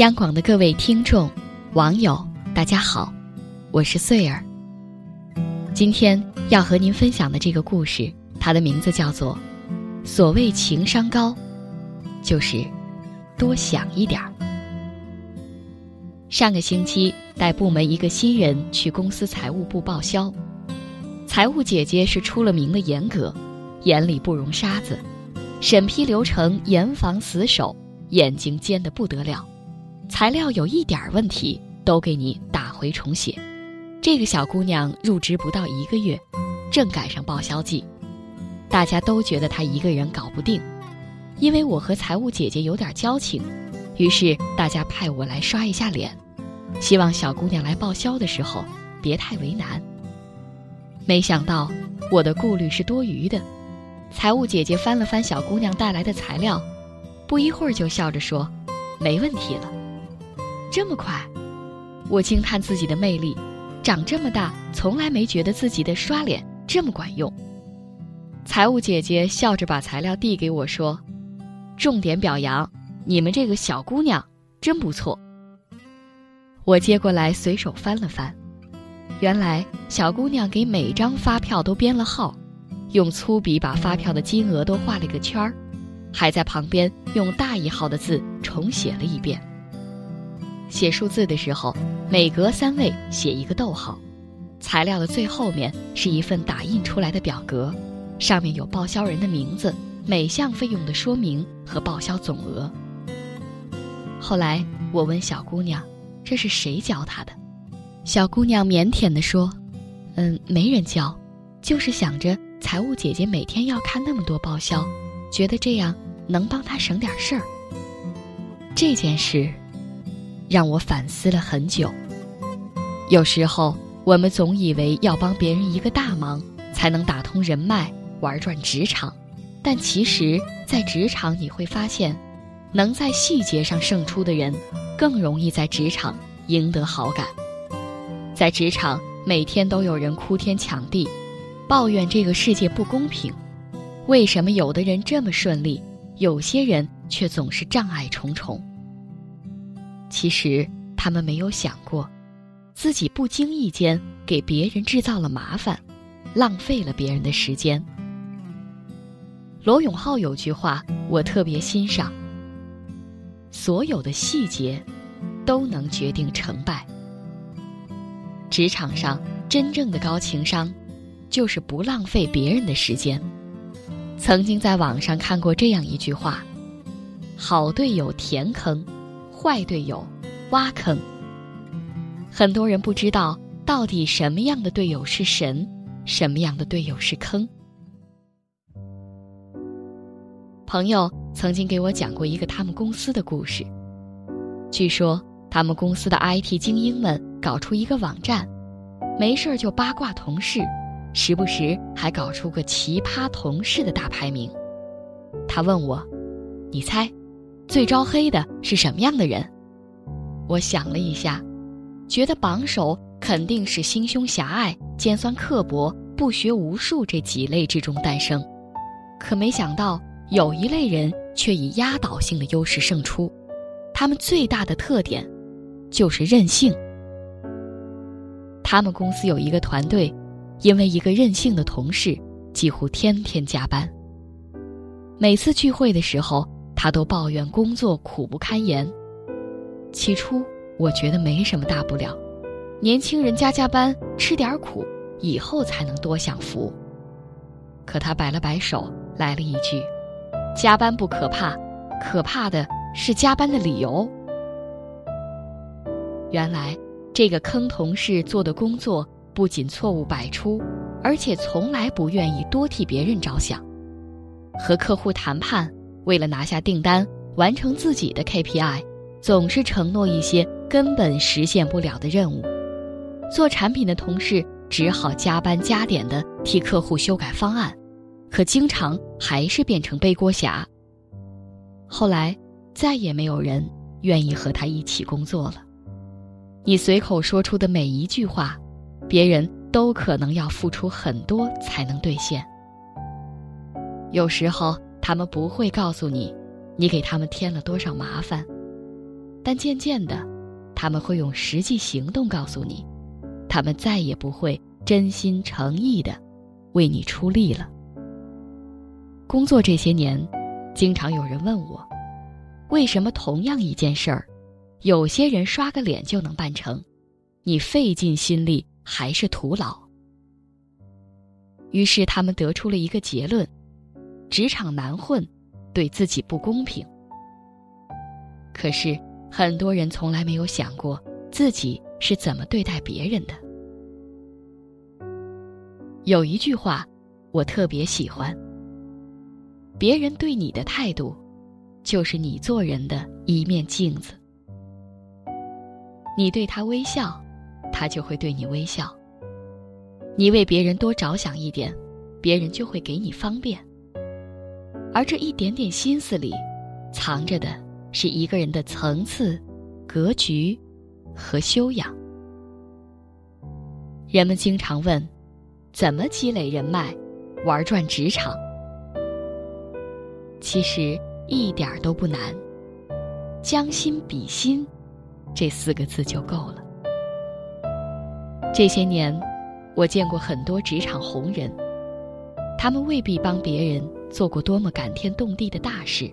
央广的各位听众、网友，大家好，我是穗儿。今天要和您分享的这个故事，它的名字叫做《所谓情商高，就是多想一点儿》。上个星期带部门一个新人去公司财务部报销，财务姐姐是出了名的严格，眼里不容沙子，审批流程严防死守，眼睛尖的不得了。材料有一点问题，都给你打回重写。这个小姑娘入职不到一个月，正赶上报销季，大家都觉得她一个人搞不定。因为我和财务姐姐有点交情，于是大家派我来刷一下脸，希望小姑娘来报销的时候别太为难。没想到我的顾虑是多余的，财务姐姐翻了翻小姑娘带来的材料，不一会儿就笑着说：“没问题了。”这么快，我惊叹自己的魅力。长这么大，从来没觉得自己的刷脸这么管用。财务姐姐笑着把材料递给我说：“重点表扬你们这个小姑娘，真不错。”我接过来随手翻了翻，原来小姑娘给每张发票都编了号，用粗笔把发票的金额都画了个圈儿，还在旁边用大一号的字重写了一遍。写数字的时候，每隔三位写一个逗号。材料的最后面是一份打印出来的表格，上面有报销人的名字、每项费用的说明和报销总额。后来我问小姑娘：“这是谁教她的？”小姑娘腼腆地说：“嗯，没人教，就是想着财务姐姐每天要看那么多报销，觉得这样能帮她省点事儿。”这件事。让我反思了很久。有时候，我们总以为要帮别人一个大忙，才能打通人脉、玩转职场，但其实，在职场你会发现，能在细节上胜出的人，更容易在职场赢得好感。在职场，每天都有人哭天抢地，抱怨这个世界不公平。为什么有的人这么顺利，有些人却总是障碍重重？其实他们没有想过，自己不经意间给别人制造了麻烦，浪费了别人的时间。罗永浩有句话我特别欣赏：所有的细节都能决定成败。职场上真正的高情商，就是不浪费别人的时间。曾经在网上看过这样一句话：好队友填坑。坏队友，挖坑。很多人不知道到底什么样的队友是神，什么样的队友是坑。朋友曾经给我讲过一个他们公司的故事。据说他们公司的 IT 精英们搞出一个网站，没事儿就八卦同事，时不时还搞出个奇葩同事的大排名。他问我：“你猜？”最招黑的是什么样的人？我想了一下，觉得榜首肯定是心胸狭隘、尖酸刻薄、不学无术这几类之中诞生。可没想到，有一类人却以压倒性的优势胜出。他们最大的特点就是任性。他们公司有一个团队，因为一个任性的同事，几乎天天加班。每次聚会的时候。他都抱怨工作苦不堪言。起初我觉得没什么大不了，年轻人加加班吃点苦，以后才能多享福。可他摆了摆手，来了一句：“加班不可怕，可怕的是加班的理由。”原来这个坑同事做的工作不仅错误百出，而且从来不愿意多替别人着想，和客户谈判。为了拿下订单，完成自己的 KPI，总是承诺一些根本实现不了的任务。做产品的同事只好加班加点的替客户修改方案，可经常还是变成背锅侠。后来再也没有人愿意和他一起工作了。你随口说出的每一句话，别人都可能要付出很多才能兑现。有时候。他们不会告诉你，你给他们添了多少麻烦。但渐渐的，他们会用实际行动告诉你，他们再也不会真心诚意的为你出力了。工作这些年，经常有人问我，为什么同样一件事儿，有些人刷个脸就能办成，你费尽心力还是徒劳？于是他们得出了一个结论：职场难混，对自己不公平。可是很多人从来没有想过自己是怎么对待别人的。有一句话，我特别喜欢：别人对你的态度，就是你做人的一面镜子。你对他微笑，他就会对你微笑。你为别人多着想一点，别人就会给你方便。而这一点点心思里，藏着的是一个人的层次、格局和修养。人们经常问：怎么积累人脉，玩转职场？其实一点都不难，将心比心，这四个字就够了。这些年。我见过很多职场红人，他们未必帮别人做过多么感天动地的大事，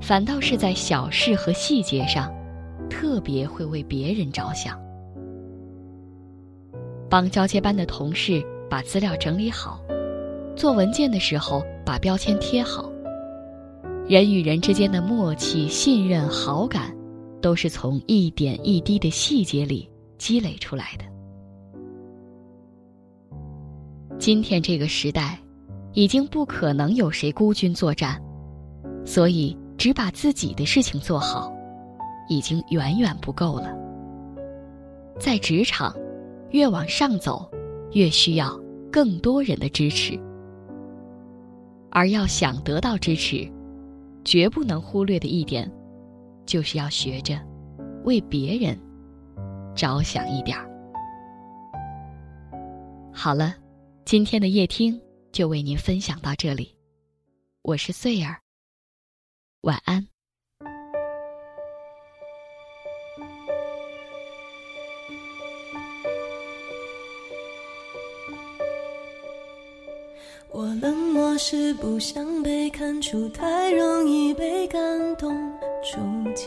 反倒是在小事和细节上，特别会为别人着想。帮交接班的同事把资料整理好，做文件的时候把标签贴好。人与人之间的默契、信任、好感，都是从一点一滴的细节里积累出来的。今天这个时代，已经不可能有谁孤军作战，所以只把自己的事情做好，已经远远不够了。在职场，越往上走，越需要更多人的支持。而要想得到支持，绝不能忽略的一点，就是要学着为别人着想一点儿。好了。今天的夜听就为您分享到这里，我是穗儿，晚安。我冷漠是不想被看出，太容易被感动触及。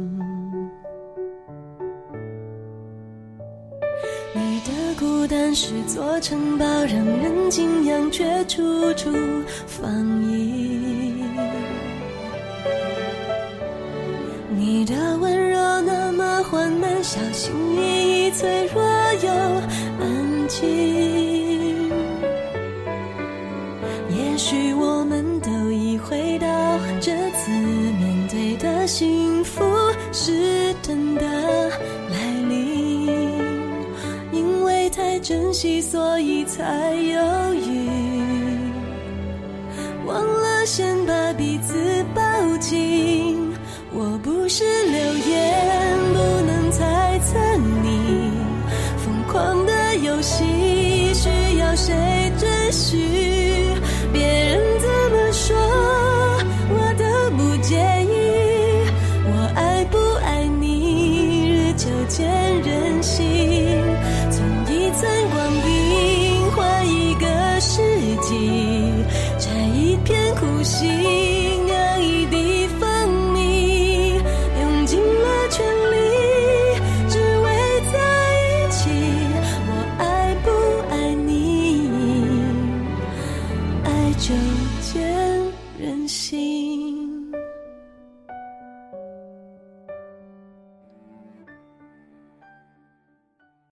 你的孤单是座城堡，让人敬仰，却处处防御。你的温柔那么缓慢，小心翼翼，脆弱又安静。